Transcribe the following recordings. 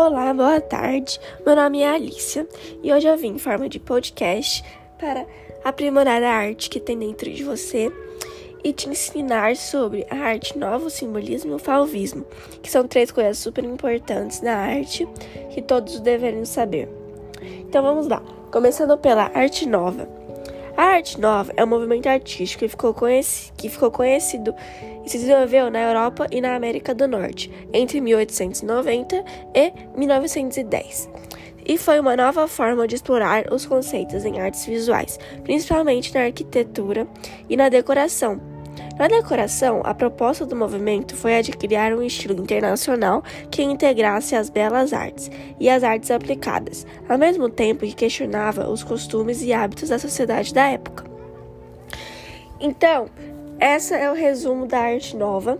Olá, boa tarde. Meu nome é Alicia e hoje eu vim em forma de podcast para aprimorar a arte que tem dentro de você e te ensinar sobre a arte nova, o simbolismo e o fauvismo, que são três coisas super importantes na arte que todos deveriam saber. Então vamos lá, começando pela arte nova. A arte nova é um movimento artístico que ficou, que ficou conhecido e se desenvolveu na Europa e na América do Norte entre 1890 e 1910. E foi uma nova forma de explorar os conceitos em artes visuais, principalmente na arquitetura e na decoração, na decoração, a proposta do movimento foi a de criar um estilo internacional que integrasse as belas artes e as artes aplicadas, ao mesmo tempo que questionava os costumes e hábitos da sociedade da época. Então, esse é o resumo da arte nova.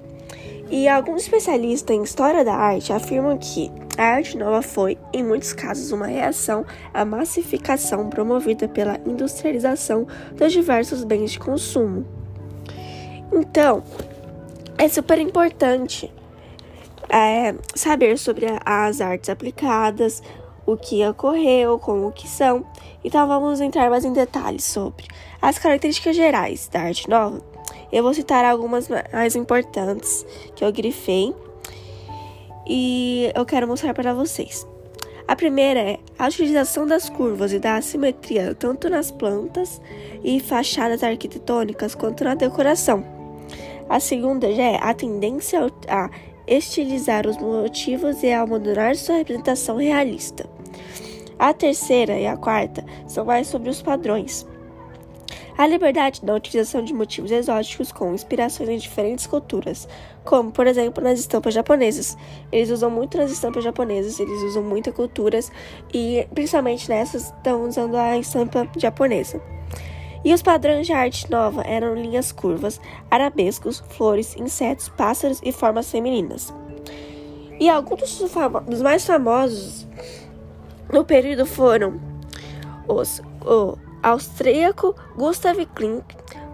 E alguns especialistas em história da arte afirmam que a arte nova foi, em muitos casos, uma reação à massificação promovida pela industrialização dos diversos bens de consumo. Então, é super importante é, saber sobre as artes aplicadas, o que ocorreu, como que são. Então, vamos entrar mais em detalhes sobre as características gerais da arte nova. Eu vou citar algumas mais importantes que eu grifei e eu quero mostrar para vocês. A primeira é a utilização das curvas e da assimetria tanto nas plantas e fachadas arquitetônicas quanto na decoração. A segunda já é a tendência a estilizar os motivos e a abandonar sua representação realista. A terceira e a quarta são mais sobre os padrões. A liberdade na utilização de motivos exóticos com inspirações em diferentes culturas, como, por exemplo, nas estampas japonesas. Eles usam muito nas estampas japonesas, eles usam muitas culturas e, principalmente nessas, estão usando a estampa japonesa. E os padrões de arte nova eram linhas curvas, arabescos, flores, insetos, pássaros e formas femininas. E alguns dos, mais famosos no período foram os, o austríaco Gustav Klimt,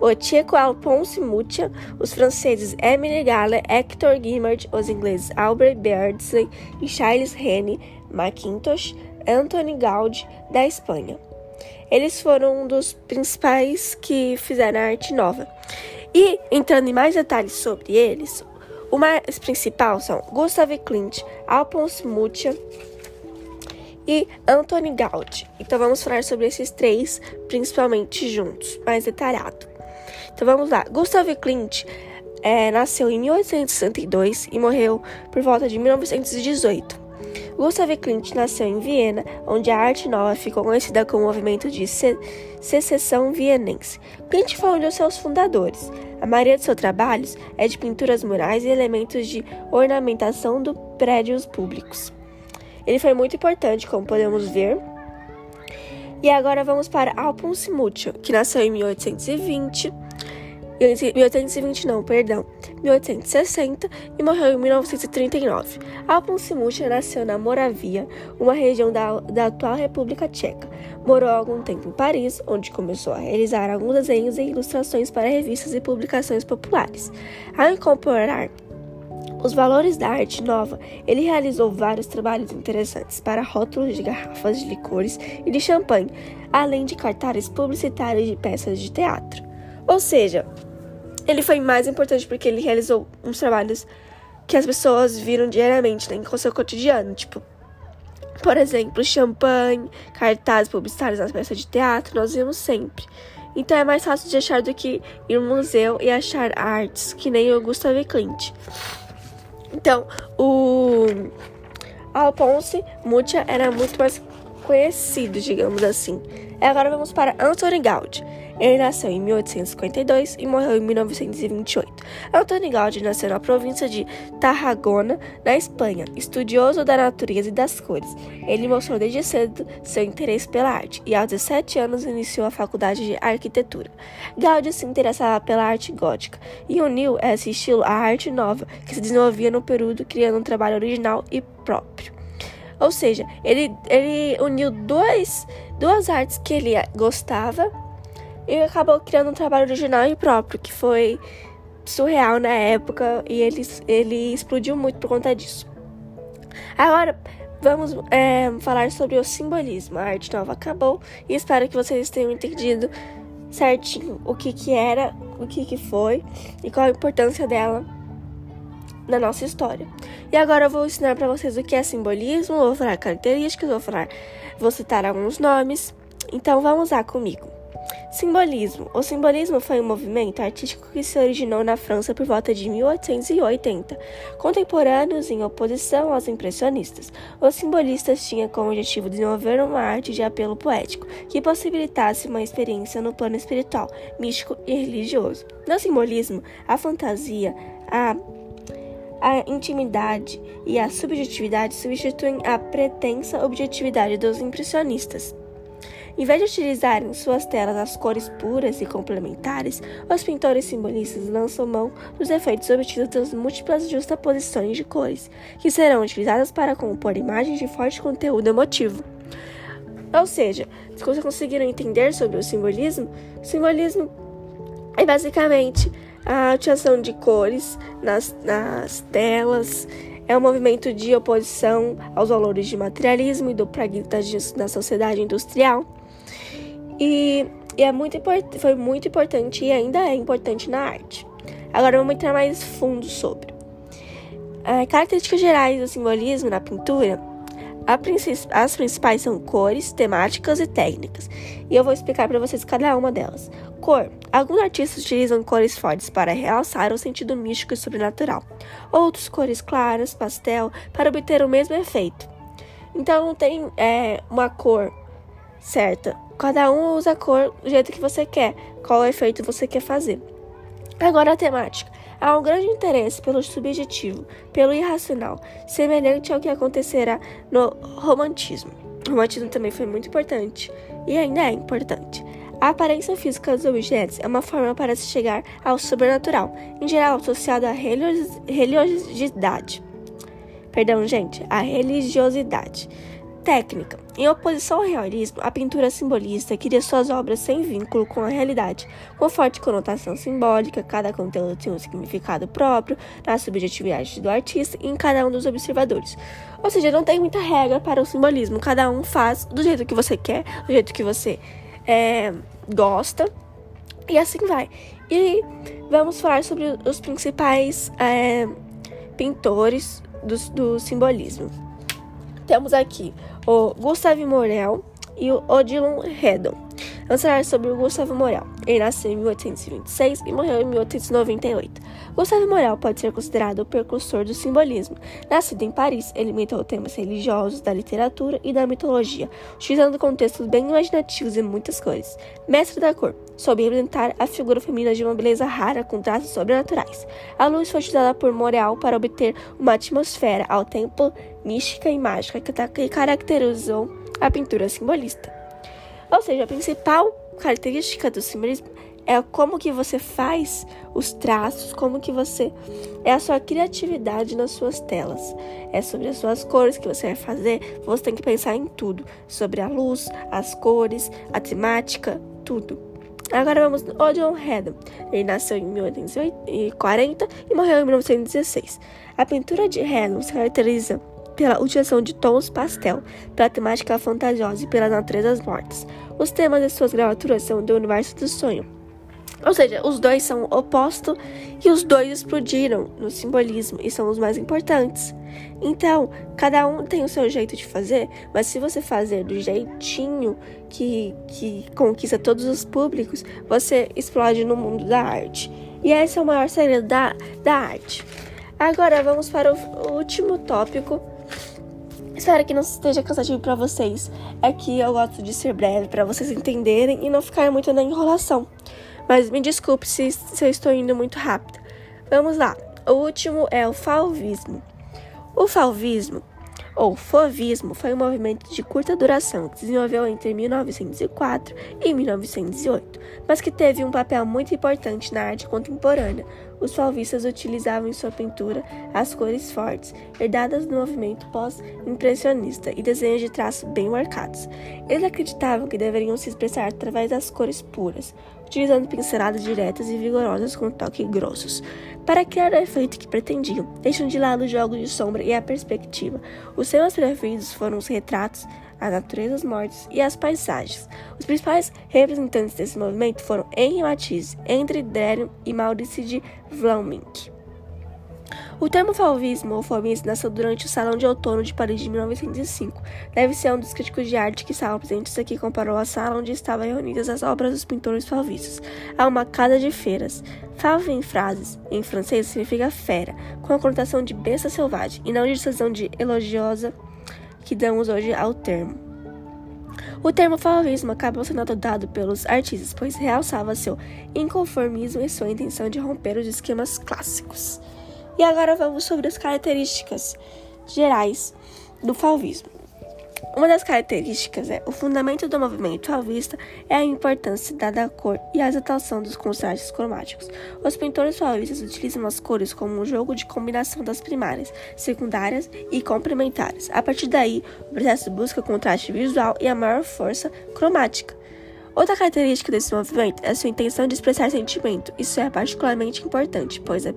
o tcheco Alphonse Mucha, os franceses Emile Gale, Hector Guimard, os ingleses Albert Beardsley e Charles Rennie Mackintosh, Anthony Gaudi, da Espanha. Eles foram um dos principais que fizeram a arte nova. E entrando em mais detalhes sobre eles, o mais principal são Gustav Klimt, Alphonse Mucha e Anthony Gaudi. Então vamos falar sobre esses três principalmente juntos, mais detalhado. Então vamos lá. Gustav Klimt é, nasceu em 1862 e morreu por volta de 1918. Gustav Klimt nasceu em Viena, onde a arte nova ficou conhecida como o movimento de se secessão vienense. Klimt foi um dos seus fundadores. A maioria de seus trabalhos é de pinturas murais e elementos de ornamentação de prédios públicos. Ele foi muito importante, como podemos ver. E agora vamos para Alphonse Mucha, que nasceu em 1820 1820 não, perdão, 1860 e morreu em 1939. Alphonse Mucha nasceu na Moravia, uma região da, da atual República Tcheca. Morou algum tempo em Paris, onde começou a realizar alguns desenhos e ilustrações para revistas e publicações populares. Ao incorporar os valores da arte nova, ele realizou vários trabalhos interessantes para rótulos de garrafas de licores e de champanhe, além de cartazes publicitários de peças de teatro. Ou seja, ele foi mais importante porque ele realizou uns trabalhos que as pessoas viram diariamente né, com seu cotidiano, tipo, por exemplo, champanhe, cartazes publicitários nas peças de teatro, nós vimos sempre. Então é mais fácil de achar do que ir no museu e achar artes, que nem o Gustav Klimt. Então, o Alphonse Mucha era muito mais conhecido, digamos assim. Agora vamos para Anthony Gaudi. Ele nasceu em 1852 e morreu em 1928. Antônio Gaudí nasceu na província de Tarragona, na Espanha, estudioso da natureza e das cores. Ele mostrou desde cedo seu interesse pela arte e, aos 17 anos, iniciou a faculdade de arquitetura. Gaudí se interessava pela arte gótica e uniu esse estilo à arte nova, que se desenvolvia no período, criando um trabalho original e próprio. Ou seja, ele, ele uniu dois, duas artes que ele gostava e acabou criando um trabalho original e próprio, que foi surreal na época e ele, ele explodiu muito por conta disso. Agora, vamos é, falar sobre o simbolismo. A arte nova acabou e espero que vocês tenham entendido certinho o que, que era, o que, que foi e qual a importância dela na nossa história. E agora eu vou ensinar para vocês o que é simbolismo, vou falar características, vou falar, vou citar alguns nomes. Então vamos lá comigo. Simbolismo. O simbolismo foi um movimento artístico que se originou na França por volta de 1880, contemporâneos em oposição aos impressionistas. Os simbolistas tinham como objetivo desenvolver uma arte de apelo poético que possibilitasse uma experiência no plano espiritual, místico e religioso. No simbolismo, a fantasia, a a intimidade e a subjetividade substituem a pretensa objetividade dos impressionistas. Em vez de utilizarem em suas telas as cores puras e complementares, os pintores simbolistas lançam mão dos efeitos obtidos das múltiplas justaposições de cores, que serão utilizadas para compor imagens de forte conteúdo emotivo. Ou seja, se vocês conseguiram entender sobre o simbolismo, simbolismo é basicamente a utilização de cores nas, nas telas, é um movimento de oposição aos valores de materialismo e do pragmatismo na sociedade industrial. E, e é muito foi muito importante e ainda é importante na arte. Agora vamos entrar mais fundo sobre. É, características gerais do simbolismo na pintura. As principais são cores, temáticas e técnicas, e eu vou explicar para vocês cada uma delas. Cor: alguns artistas utilizam cores fortes para realçar o sentido místico e sobrenatural, outros cores claras, pastel, para obter o mesmo efeito. Então não tem é, uma cor certa. Cada um usa a cor do jeito que você quer, qual efeito você quer fazer. Agora a temática. Há um grande interesse pelo subjetivo, pelo irracional, semelhante ao que acontecerá no romantismo. O romantismo também foi muito importante e ainda é importante. A aparência física dos objetos é uma forma para se chegar ao sobrenatural, em geral associado à religiosidade. Perdão, gente, à religiosidade. Técnica. Em oposição ao realismo, a pintura simbolista cria suas obras sem vínculo com a realidade, com forte conotação simbólica, cada conteúdo tem um significado próprio na subjetividade do artista e em cada um dos observadores. Ou seja, não tem muita regra para o simbolismo, cada um faz do jeito que você quer, do jeito que você é, gosta, e assim vai. E vamos falar sobre os principais é, pintores do, do simbolismo. Temos aqui o Gustave Morel e o Odilon Redon. Vamos falar sobre o Gustavo Morel. Ele nasceu em 1826 e morreu em 1898. Gustavo Morel pode ser considerado o precursor do simbolismo. Nascido em Paris, ele imitou temas religiosos, da literatura e da mitologia, utilizando contextos bem imaginativos e muitas cores. Mestre da cor, soube representar a figura feminina de uma beleza rara com traços sobrenaturais. A luz foi utilizada por Morel para obter uma atmosfera ao tempo mística e mágica que caracterizou a pintura simbolista. Ou seja, a principal característica do simbolismo é como que você faz os traços, como que você é a sua criatividade nas suas telas. É sobre as suas cores que você vai fazer, você tem que pensar em tudo, sobre a luz, as cores, a temática, tudo. Agora vamos no Odeon Redon. Ele nasceu em 1840 e morreu em 1916. A pintura de Redon se caracteriza pela utilização de tons pastel, pela temática fantasiosa e pelas naturezas mortas. Os temas de suas gravaturas são do universo do sonho. Ou seja, os dois são opostos e os dois explodiram no simbolismo e são os mais importantes. Então, cada um tem o seu jeito de fazer, mas se você fazer do jeitinho que, que conquista todos os públicos, você explode no mundo da arte. E esse é o maior segredo da, da arte. Agora vamos para o último tópico Espero que não esteja cansativo para vocês. É que eu gosto de ser breve para vocês entenderem e não ficar muito na enrolação. Mas me desculpe se, se eu estou indo muito rápido. Vamos lá. O último é o falvismo. O falvismo ou fovismo foi um movimento de curta duração que se desenvolveu entre 1904 e 1908, mas que teve um papel muito importante na arte contemporânea, os falvistas utilizavam em sua pintura as cores fortes, herdadas do movimento pós-impressionista e desenhos de traço bem marcados. Eles acreditavam que deveriam se expressar através das cores puras, utilizando pinceladas diretas e vigorosas com toques grossos. Para criar o efeito que pretendiam, deixam de lado o jogo de sombra e a perspectiva. Os temas preferidos foram os retratos, a natureza, os mortos e as paisagens. Os principais representantes desse movimento foram Henri Matisse, André Derion e Maurice de Vlaminck. O termo fauvismo ou fauvismo nasceu durante o Salão de Outono de Paris de 1905. Deve ser um dos críticos de arte que estavam presentes aqui comparou a sala onde estavam reunidas as obras dos pintores fauvistas a uma casa de feiras. Fauve em frases, em francês, significa fera, com a conotação de besta selvagem e não de decisão de elogiosa que damos hoje ao termo. O termo fauvismo acabou sendo adotado pelos artistas, pois realçava seu inconformismo e sua intenção de romper os esquemas clássicos. E agora vamos sobre as características gerais do fauvismo. Uma das características é o fundamento do movimento à vista é a importância dada à cor e à exaltação dos contrastes cromáticos. Os pintores fauvistas utilizam as cores como um jogo de combinação das primárias, secundárias e complementares. A partir daí, o processo busca contraste visual e a maior força cromática. Outra característica desse movimento é sua intenção de expressar sentimento. Isso é particularmente importante, pois a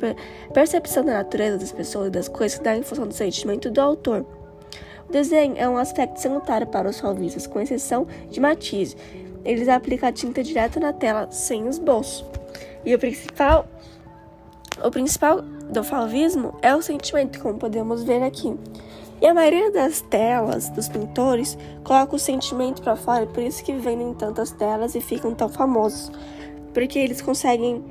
percepção da natureza das pessoas e das coisas dá em função do sentimento do autor. O desenho é um aspecto salutar para os fauvistas, com exceção de Matisse. Eles aplicam a tinta direto na tela, sem esboço. E o principal, o principal do fauvismo é o sentimento, como podemos ver aqui. E a maioria das telas dos pintores coloca o sentimento para fora, por isso que vendem tantas telas e ficam tão famosos, porque eles conseguem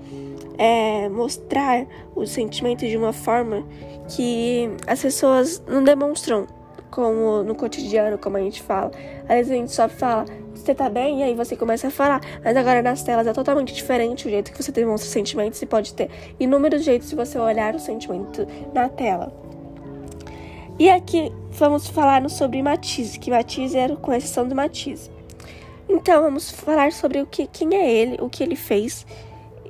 é, mostrar o sentimento de uma forma que as pessoas não demonstram como no cotidiano, como a gente fala. Às vezes a gente só fala, você tá bem? E aí você começa a falar. Mas agora nas telas é totalmente diferente o jeito que você demonstra sentimentos e pode ter inúmeros jeitos de você olhar o sentimento na tela. E aqui vamos falar sobre Matisse, que Matisse era com exceção do Matisse. Então vamos falar sobre o que, quem é ele, o que ele fez.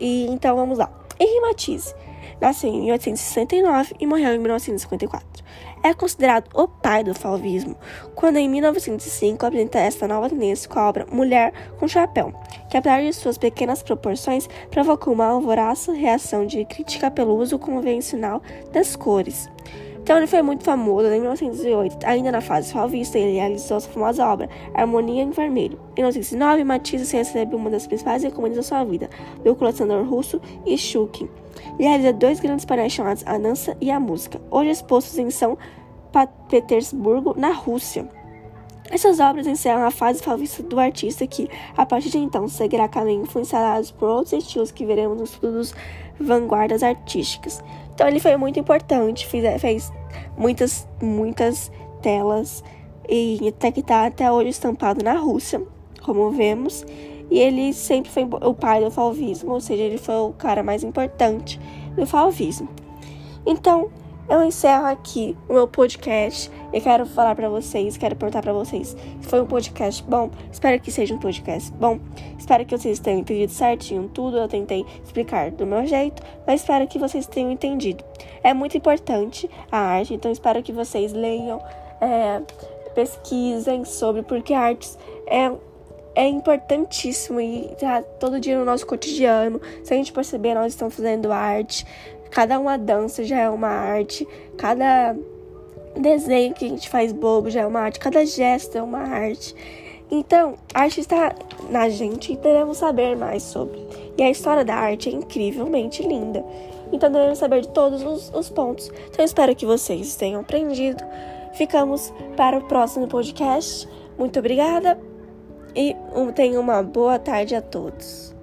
E então vamos lá. Henri Matisse nasceu em 1869 e morreu em 1954. É considerado o pai do fauvismo, quando em 1905 apresenta esta nova tendência com a obra Mulher com Chapéu, que apesar de suas pequenas proporções, provocou uma alvoraça reação de crítica pelo uso convencional das cores. Então ele foi muito famoso em 1908, ainda na fase fauvista, ele realizou sua famosa obra Harmonia em Vermelho. Em 1909, Matisse recebeu uma das principais encomendas da sua vida, do colecionador russo Ishukin. Ele realiza dois grandes painéis chamados A Dança e a Música, hoje expostos em São Petersburgo, na Rússia. Essas obras encerram a fase fauvista do artista que, a partir de então, seguirá caminho influenciados por outros estilos que veremos nos estudos vanguardas artísticas. Então ele foi muito importante, fez, fez muitas, muitas telas e até que está até hoje estampado na Rússia, como vemos. E ele sempre foi o pai do fauvismo, ou seja, ele foi o cara mais importante do fauvismo. Então, eu encerro aqui o meu podcast. Eu quero falar para vocês, quero perguntar para vocês se foi um podcast bom. Espero que seja um podcast bom. Espero que vocês tenham entendido certinho tudo. Eu tentei explicar do meu jeito, mas espero que vocês tenham entendido. É muito importante a arte, então espero que vocês leiam, é, pesquisem sobre, porque artes é é importantíssimo e tá todo dia no nosso cotidiano. Se a gente perceber, nós estamos fazendo arte. Cada uma dança já é uma arte, cada desenho que a gente faz bobo já é uma arte, cada gesto é uma arte. Então, a arte está na gente e devemos saber mais sobre. E a história da arte é incrivelmente linda. Então, devemos saber de todos os, os pontos. Então, espero que vocês tenham aprendido. Ficamos para o próximo podcast. Muito obrigada tenham uma boa tarde a todos.